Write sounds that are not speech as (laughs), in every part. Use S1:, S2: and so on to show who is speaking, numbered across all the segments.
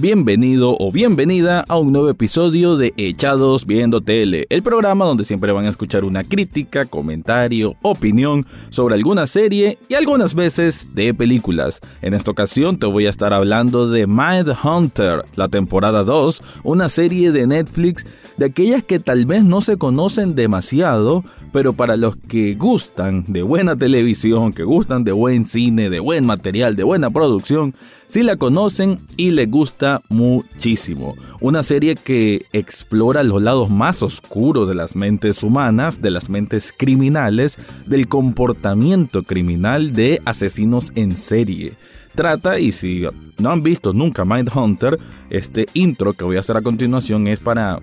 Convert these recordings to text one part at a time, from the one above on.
S1: Bienvenido o bienvenida a un nuevo episodio de Echados Viendo Tele, el programa donde siempre van a escuchar una crítica, comentario, opinión sobre alguna serie y algunas veces de películas. En esta ocasión te voy a estar hablando de Mind Hunter, la temporada 2, una serie de Netflix de aquellas que tal vez no se conocen demasiado, pero para los que gustan de buena televisión, que gustan de buen cine, de buen material, de buena producción, sí la conocen y les gusta muchísimo. Una serie que explora los lados más oscuros de las mentes humanas, de las mentes criminales, del comportamiento criminal de asesinos en serie. Trata, y si no han visto nunca Mindhunter, este intro que voy a hacer a continuación es para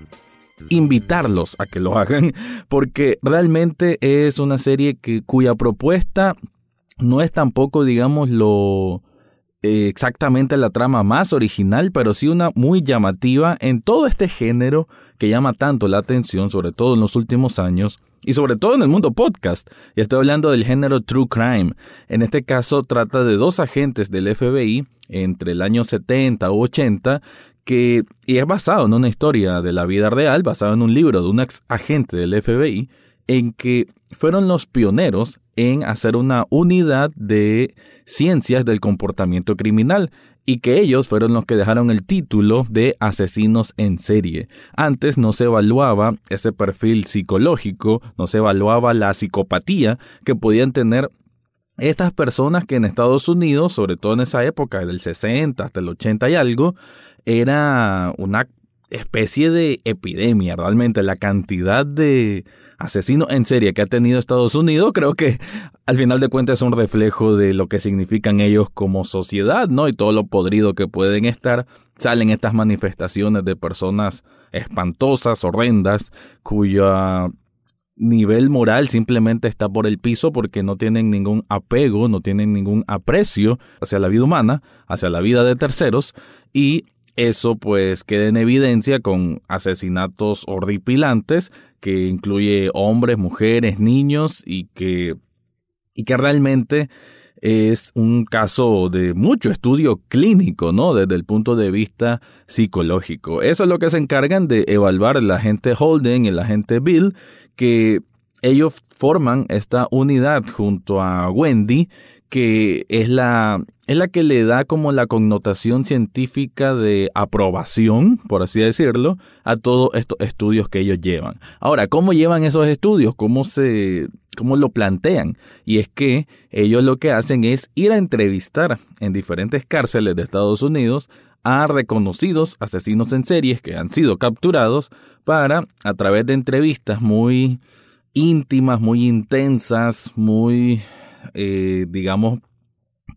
S1: invitarlos a que lo hagan, (laughs) porque realmente es una serie que, cuya propuesta no es tampoco, digamos, lo exactamente la trama más original, pero sí una muy llamativa en todo este género que llama tanto la atención, sobre todo en los últimos años, y sobre todo en el mundo podcast. Y estoy hablando del género True Crime. En este caso trata de dos agentes del FBI entre el año 70 u 80 que, y es basado en una historia de la vida real, basado en un libro de un ex agente del FBI, en que fueron los pioneros en hacer una unidad de ciencias del comportamiento criminal y que ellos fueron los que dejaron el título de asesinos en serie. Antes no se evaluaba ese perfil psicológico, no se evaluaba la psicopatía que podían tener estas personas que en Estados Unidos, sobre todo en esa época del 60 hasta el 80 y algo, era una especie de epidemia, realmente la cantidad de asesino en serie que ha tenido Estados Unidos, creo que al final de cuentas es un reflejo de lo que significan ellos como sociedad, ¿no? Y todo lo podrido que pueden estar. Salen estas manifestaciones de personas espantosas, horrendas, cuya nivel moral simplemente está por el piso porque no tienen ningún apego, no tienen ningún aprecio hacia la vida humana, hacia la vida de terceros y eso pues queda en evidencia con asesinatos horripilantes que incluye hombres, mujeres, niños y que, y que realmente es un caso de mucho estudio clínico, ¿no? Desde el punto de vista psicológico. Eso es lo que se encargan de evaluar la gente Holden y la gente Bill, que ellos forman esta unidad junto a Wendy, que es la, es la que le da como la connotación científica de aprobación, por así decirlo, a todos estos estudios que ellos llevan. Ahora, ¿cómo llevan esos estudios? ¿Cómo se, cómo lo plantean? Y es que ellos lo que hacen es ir a entrevistar en diferentes cárceles de Estados Unidos a reconocidos asesinos en series que han sido capturados para, a través de entrevistas muy íntimas, muy intensas, muy eh, digamos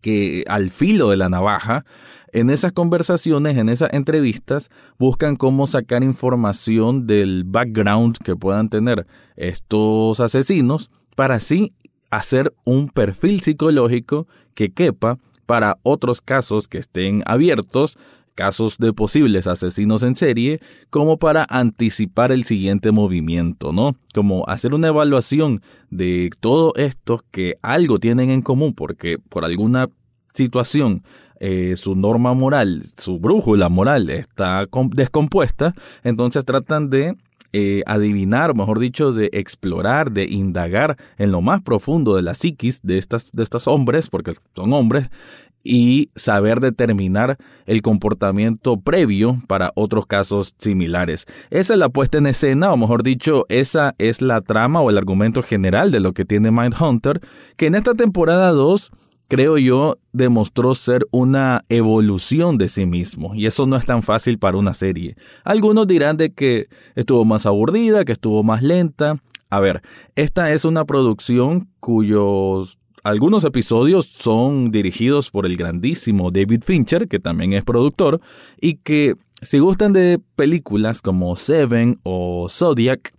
S1: que al filo de la navaja, en esas conversaciones, en esas entrevistas, buscan cómo sacar información del background que puedan tener estos asesinos para así hacer un perfil psicológico que quepa para otros casos que estén abiertos casos de posibles asesinos en serie como para anticipar el siguiente movimiento, ¿no? Como hacer una evaluación de todo esto que algo tienen en común porque por alguna situación eh, su norma moral, su brújula moral está descompuesta, entonces tratan de eh, adivinar, mejor dicho, de explorar, de indagar en lo más profundo de la psiquis de, estas, de estos hombres, porque son hombres, y saber determinar el comportamiento previo para otros casos similares. Esa es la puesta en escena, o mejor dicho, esa es la trama o el argumento general de lo que tiene Mindhunter, que en esta temporada 2 creo yo, demostró ser una evolución de sí mismo, y eso no es tan fácil para una serie. Algunos dirán de que estuvo más aburrida, que estuvo más lenta. A ver, esta es una producción cuyos algunos episodios son dirigidos por el grandísimo David Fincher, que también es productor, y que si gustan de películas como Seven o Zodiac,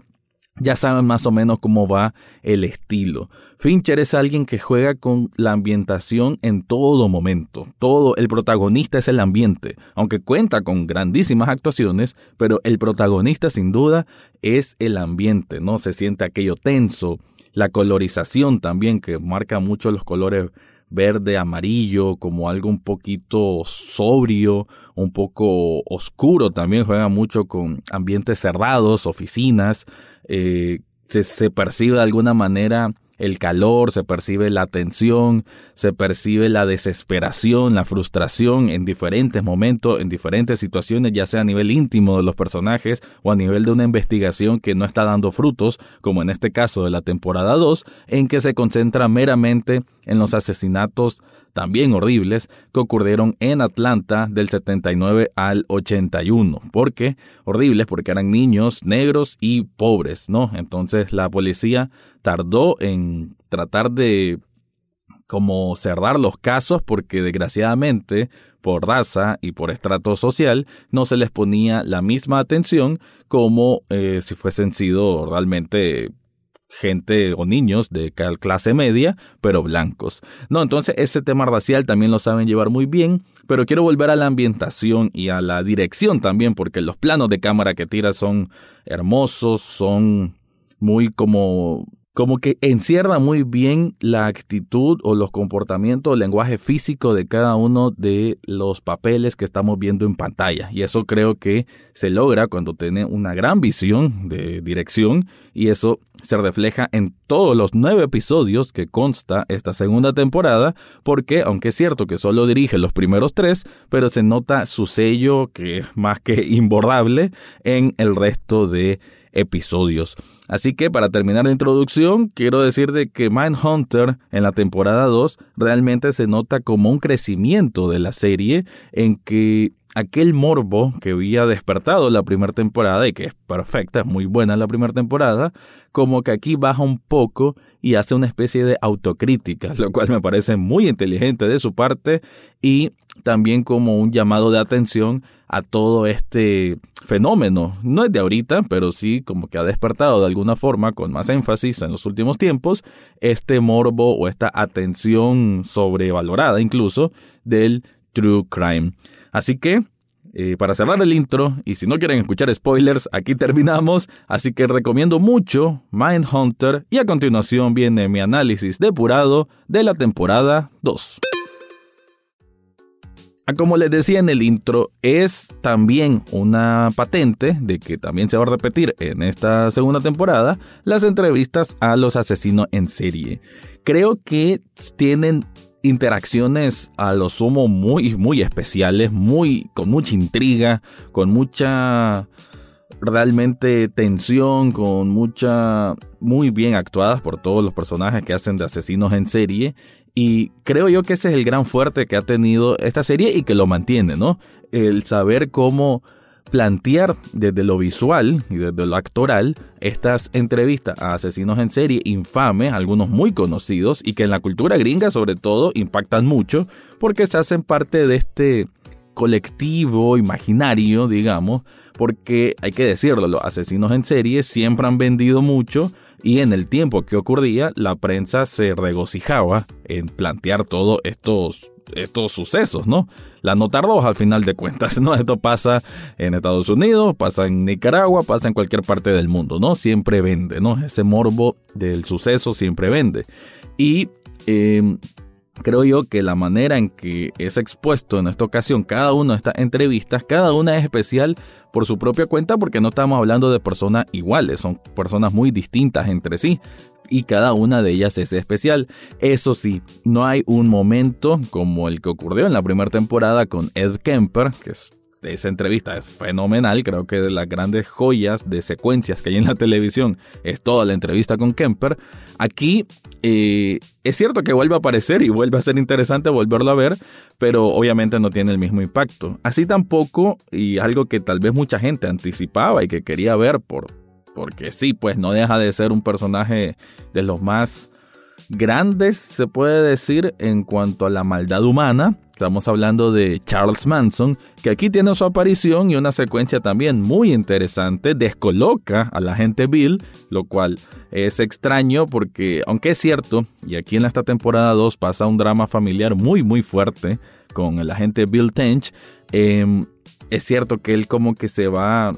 S1: ya saben más o menos cómo va el estilo. Fincher es alguien que juega con la ambientación en todo momento. Todo, el protagonista es el ambiente, aunque cuenta con grandísimas actuaciones, pero el protagonista sin duda es el ambiente, ¿no? Se siente aquello tenso, la colorización también, que marca mucho los colores verde, amarillo, como algo un poquito sobrio, un poco oscuro, también juega mucho con ambientes cerrados, oficinas, eh, se, se percibe de alguna manera el calor, se percibe la tensión, se percibe la desesperación, la frustración en diferentes momentos, en diferentes situaciones, ya sea a nivel íntimo de los personajes o a nivel de una investigación que no está dando frutos, como en este caso de la temporada 2, en que se concentra meramente en los asesinatos también horribles, que ocurrieron en Atlanta del 79 al 81. ¿Por qué? Horribles porque eran niños negros y pobres, ¿no? Entonces la policía tardó en tratar de como cerrar los casos porque desgraciadamente por raza y por estrato social no se les ponía la misma atención como eh, si fuesen sido realmente gente o niños de clase media, pero blancos. No, entonces ese tema racial también lo saben llevar muy bien, pero quiero volver a la ambientación y a la dirección también, porque los planos de cámara que tira son hermosos, son muy como como que encierra muy bien la actitud o los comportamientos, el lenguaje físico de cada uno de los papeles que estamos viendo en pantalla. Y eso creo que se logra cuando tiene una gran visión de dirección y eso se refleja en todos los nueve episodios que consta esta segunda temporada, porque aunque es cierto que solo dirige los primeros tres, pero se nota su sello que es más que imbordable en el resto de episodios. Así que para terminar la introducción, quiero decir de que Mindhunter en la temporada 2 realmente se nota como un crecimiento de la serie en que aquel morbo que había despertado la primera temporada y que es perfecta, es muy buena la primera temporada, como que aquí baja un poco y hace una especie de autocrítica, lo cual me parece muy inteligente de su parte y también como un llamado de atención a todo este fenómeno. No es de ahorita, pero sí como que ha despertado de alguna forma con más énfasis en los últimos tiempos este morbo o esta atención sobrevalorada incluso del true crime. Así que eh, para cerrar el intro, y si no quieren escuchar spoilers, aquí terminamos, así que recomiendo mucho Mindhunter y a continuación viene mi análisis depurado de la temporada 2. Ah, como les decía en el intro, es también una patente de que también se va a repetir en esta segunda temporada las entrevistas a los asesinos en serie. Creo que tienen interacciones a lo sumo muy, muy especiales, muy, con mucha intriga, con mucha realmente tensión, con mucha, muy bien actuadas por todos los personajes que hacen de asesinos en serie. Y creo yo que ese es el gran fuerte que ha tenido esta serie y que lo mantiene, ¿no? El saber cómo plantear desde lo visual y desde lo actoral estas entrevistas a asesinos en serie infames, algunos muy conocidos y que en la cultura gringa sobre todo impactan mucho porque se hacen parte de este colectivo imaginario, digamos, porque hay que decirlo, los asesinos en serie siempre han vendido mucho y en el tiempo que ocurría la prensa se regocijaba en plantear todos estos, estos sucesos, ¿no? La nota roja al final de cuentas, (laughs) ¿no? Esto pasa en Estados Unidos, pasa en Nicaragua, pasa en cualquier parte del mundo, ¿no? Siempre vende, ¿no? Ese morbo del suceso siempre vende. Y em, creo yo que la manera en que es expuesto en esta ocasión cada una de estas entrevistas, cada una es especial por su propia cuenta porque no estamos hablando de personas iguales, son personas muy distintas entre sí y cada una de ellas es especial. Eso sí, no hay un momento como el que ocurrió en la primera temporada con Ed Kemper, que es esa entrevista es fenomenal, creo que de las grandes joyas de secuencias que hay en la televisión es toda la entrevista con Kemper. Aquí eh, es cierto que vuelve a aparecer y vuelve a ser interesante volverlo a ver, pero obviamente no tiene el mismo impacto. Así tampoco, y algo que tal vez mucha gente anticipaba y que quería ver por, porque sí, pues no deja de ser un personaje de los más grandes, se puede decir, en cuanto a la maldad humana Estamos hablando de Charles Manson, que aquí tiene su aparición y una secuencia también muy interesante. Descoloca a la gente Bill, lo cual es extraño porque, aunque es cierto, y aquí en esta temporada 2 pasa un drama familiar muy muy fuerte con el agente Bill Tench, em, es cierto que él como que se va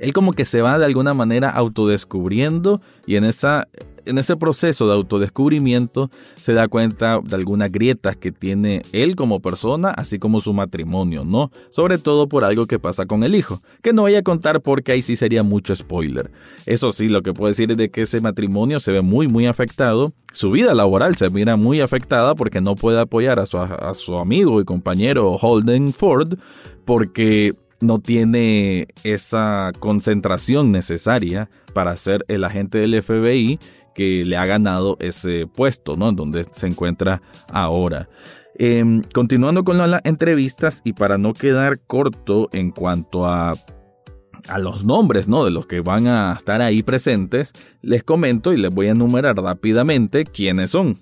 S1: él como que se va de alguna manera autodescubriendo y en esa en ese proceso de autodescubrimiento se da cuenta de algunas grietas que tiene él como persona, así como su matrimonio, ¿no? Sobre todo por algo que pasa con el hijo, que no voy a contar porque ahí sí sería mucho spoiler. Eso sí, lo que puedo decir es de que ese matrimonio se ve muy muy afectado, su vida laboral se mira muy afectada porque no puede apoyar a su, a su amigo y compañero Holden Ford porque no tiene esa concentración necesaria para ser el agente del FBI que le ha ganado ese puesto, ¿no? Donde se encuentra ahora. Em, continuando con las entrevistas y para no quedar corto en cuanto a a los nombres ¿no? de los que van a estar ahí presentes, les comento y les voy a enumerar rápidamente quiénes son.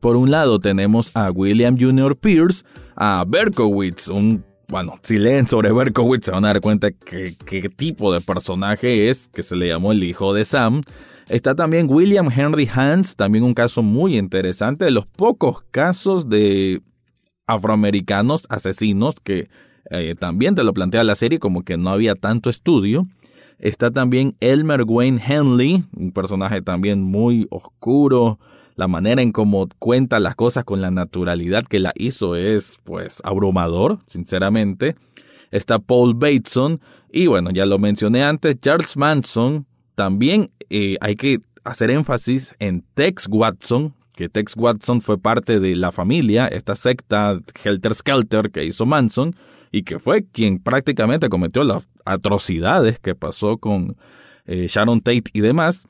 S1: Por un lado tenemos a William Jr. Pierce, a Berkowitz, un bueno, si leen sobre Berkowitz se van a dar cuenta qué tipo de personaje es, que se le llamó el hijo de Sam. Está también William Henry Hans, también un caso muy interesante, de los pocos casos de afroamericanos asesinos que eh, también te lo plantea la serie como que no había tanto estudio. Está también Elmer Wayne Henley, un personaje también muy oscuro, la manera en cómo cuenta las cosas con la naturalidad que la hizo es pues abrumador, sinceramente. Está Paul Bateson y bueno, ya lo mencioné antes, Charles Manson. También eh, hay que hacer énfasis en Tex Watson, que Tex Watson fue parte de la familia, esta secta Helter Skelter que hizo Manson y que fue quien prácticamente cometió las atrocidades que pasó con eh, Sharon Tate y demás.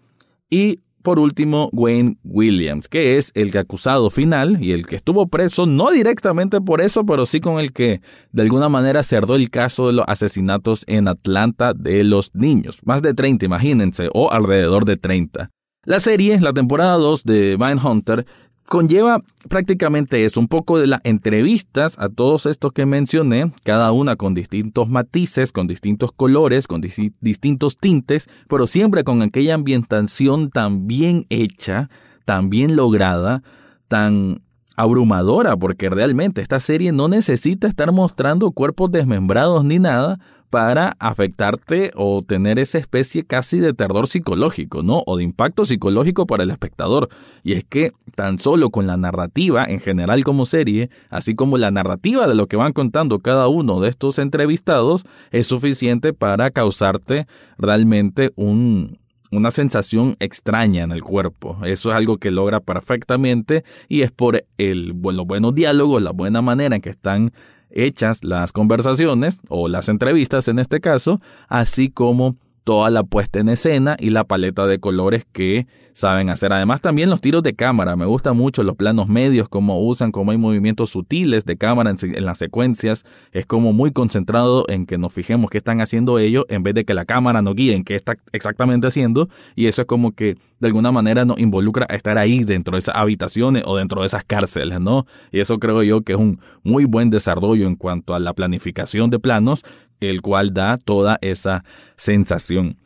S1: Y por último, Wayne Williams, que es el acusado final y el que estuvo preso no directamente por eso, pero sí con el que de alguna manera cerró el caso de los asesinatos en Atlanta de los niños. Más de 30, imagínense, o alrededor de 30. La serie, la temporada 2 de Hunter conlleva prácticamente eso, un poco de las entrevistas a todos estos que mencioné, cada una con distintos matices, con distintos colores, con distintos tintes, pero siempre con aquella ambientación tan bien hecha, tan bien lograda, tan abrumadora, porque realmente esta serie no necesita estar mostrando cuerpos desmembrados ni nada, para afectarte o tener esa especie casi de terror psicológico, ¿no? O de impacto psicológico para el espectador. Y es que tan solo con la narrativa en general como serie, así como la narrativa de lo que van contando cada uno de estos entrevistados, es suficiente para causarte realmente un, una sensación extraña en el cuerpo. Eso es algo que logra perfectamente y es por el, los buenos diálogos, la buena manera en que están hechas las conversaciones o las entrevistas en este caso, así como toda la puesta en escena y la paleta de colores que saben hacer. Además también los tiros de cámara, me gustan mucho los planos medios, cómo usan, cómo hay movimientos sutiles de cámara en, las secuencias, es como muy concentrado en que nos fijemos qué están haciendo ellos en vez de que la cámara nos guíe en qué está exactamente haciendo y eso es como que de alguna manera nos involucra a estar ahí dentro de esas habitaciones o dentro de esas cárceles, ¿no? Y eso creo yo que es un muy buen desarrollo en cuanto a la planificación de planos, el cual da toda esa sensación.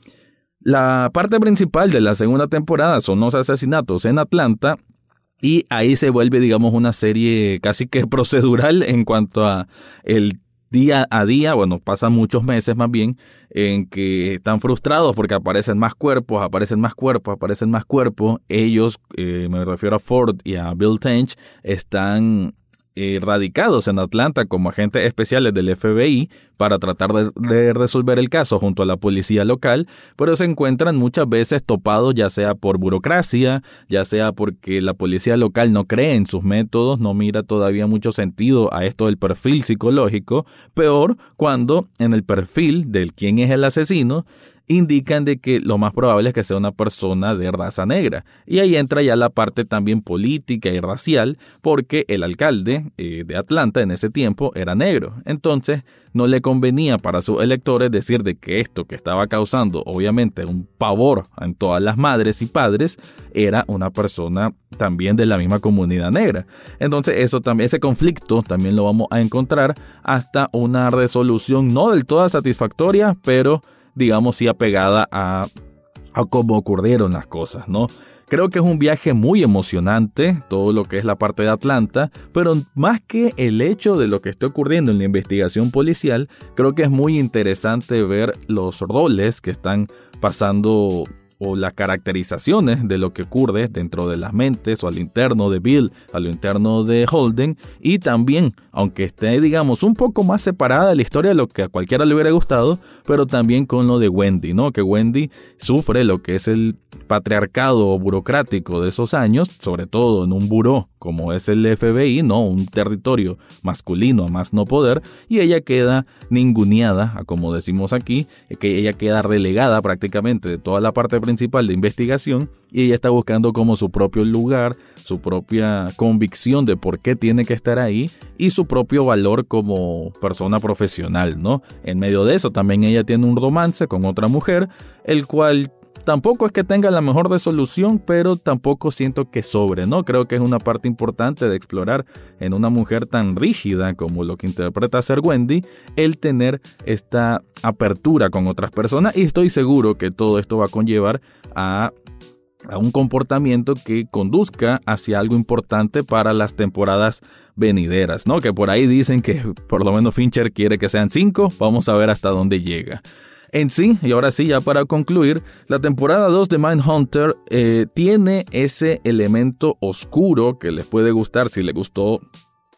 S1: La parte principal de la segunda temporada son los asesinatos en Atlanta y ahí se vuelve, digamos, una serie casi que (laughs) procedural en cuanto a el día a día, bueno, pasan muchos meses más bien, en que están frustrados porque aparecen más cuerpos, aparecen más cuerpos, aparecen más cuerpos. Ellos, eh, me refiero a Ford y a Bill Tench, están eh, radicados en Atlanta como agentes especiales del FBI para tratar de, resolver el caso junto a la policía local, pero se encuentran muchas veces topados ya sea por burocracia, ya sea porque la policía local no cree en sus métodos, no mira todavía mucho sentido a esto del perfil psicológico, peor cuando en el perfil del quién es el asesino indican de que lo más probable es que sea una persona de raza negra. Y ahí entra ya la parte también política y racial, porque el alcalde eh, de Atlanta en ese tiempo era negro. Entonces, no le convenía para sus electores decir de que esto que estaba causando obviamente un pavor en todas las madres y padres era una persona también de la misma comunidad negra. Entonces eso también ese conflicto también lo vamos a encontrar hasta una resolución no del todo satisfactoria, pero digamos sí apegada a cómo ocurrieron las cosas, ¿no? Creo que es un viaje muy emocionante, todo lo que es la parte de Atlanta, pero más que el hecho de lo que está ocurriendo en la investigación policial, creo que es muy interesante ver los roles que están pasando o las caracterizaciones de lo que ocurre dentro de las mentes o al interno de Bill, a lo interno de Holden y también, aunque esté digamos un poco más separada de la historia de lo que a cualquiera le hubiera gustado, pero también con lo de Wendy, ¿no? Que Wendy sufre lo que es el patriarcado burocrático de esos años, sobre todo en un buró como es el FBI, ¿no? Un territorio masculino a más no poder, y ella queda ninguneada, como decimos aquí, que ella queda relegada prácticamente de toda la parte principal de investigación, y ella está buscando como su propio lugar, su propia convicción de por qué tiene que estar ahí, y su propio valor como persona profesional, ¿no? En medio de eso también ella tiene un romance con otra mujer, el cual Tampoco es que tenga la mejor resolución, pero tampoco siento que sobre, ¿no? Creo que es una parte importante de explorar en una mujer tan rígida como lo que interpreta ser Wendy, el tener esta apertura con otras personas y estoy seguro que todo esto va a conllevar a a un comportamiento que conduzca hacia algo importante para las temporadas venideras, ¿no? Que por ahí dicen que por lo menos Fincher quiere que sean cinco, vamos a ver hasta dónde llega. En sí, y ahora sí, ya para concluir, la temporada 2 de Mindhunter eh, tiene ese elemento oscuro que les puede gustar si les gustó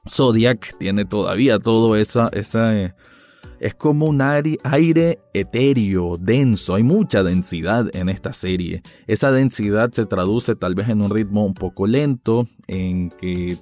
S1: Zodiac, tiene todavía todo esa... esa eh, es como un aire, etéreo, denso, hay mucha densidad en esta serie. Esa densidad se traduce tal vez en un ritmo un poco lento, en que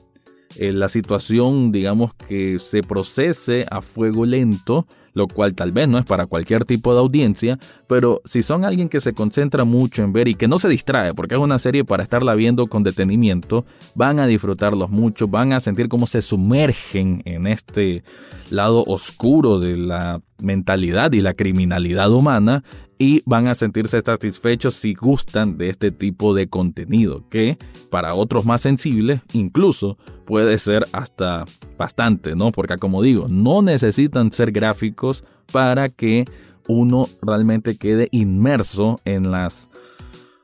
S1: eh, la situación, digamos que se procese a fuego lento, lo cual tal vez no es para cualquier tipo de audiencia, pero si son alguien que se concentra mucho en ver y que no se distrae, porque es una serie para estarla viendo con detenimiento, van a disfrutarlos mucho, van a sentir cómo se sumergen en este lado oscuro de la mentalidad y la criminalidad humana y van a sentirse satisfechos si gustan de este tipo de contenido, que para otros más sensibles incluso puede ser hasta bastante, ¿no? Porque como digo, no necesitan ser gráficos para que uno realmente quede inmerso en las,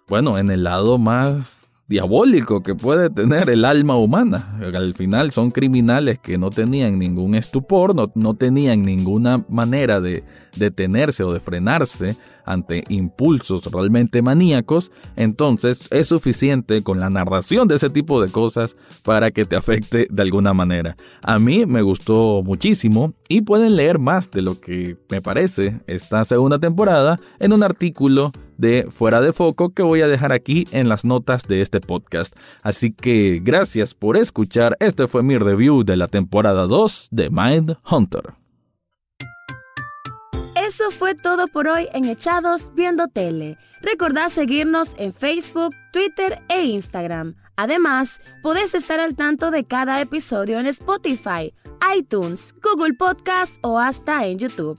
S1: bueno, en el lado más diabólico que puede tener el alma humana. Al final son criminales que no tenían ningún estupor, no, no tenían ninguna manera de detenerse o de frenarse ante impulsos realmente maníacos, entonces es suficiente con la narración de ese tipo de cosas para que te afecte de alguna manera. A mí me gustó muchísimo y pueden leer más de lo que me parece esta segunda temporada en un artículo de Fuera de Foco que voy a dejar aquí en las notas de este podcast. Así que gracias por escuchar, este fue mi review de la temporada 2 de Mind Hunter.
S2: Eso fue todo por hoy en Echados Viendo Tele. Recordad seguirnos en Facebook, Twitter e Instagram. Además, podés estar al tanto de cada episodio en Spotify, iTunes, Google Podcast o hasta en YouTube.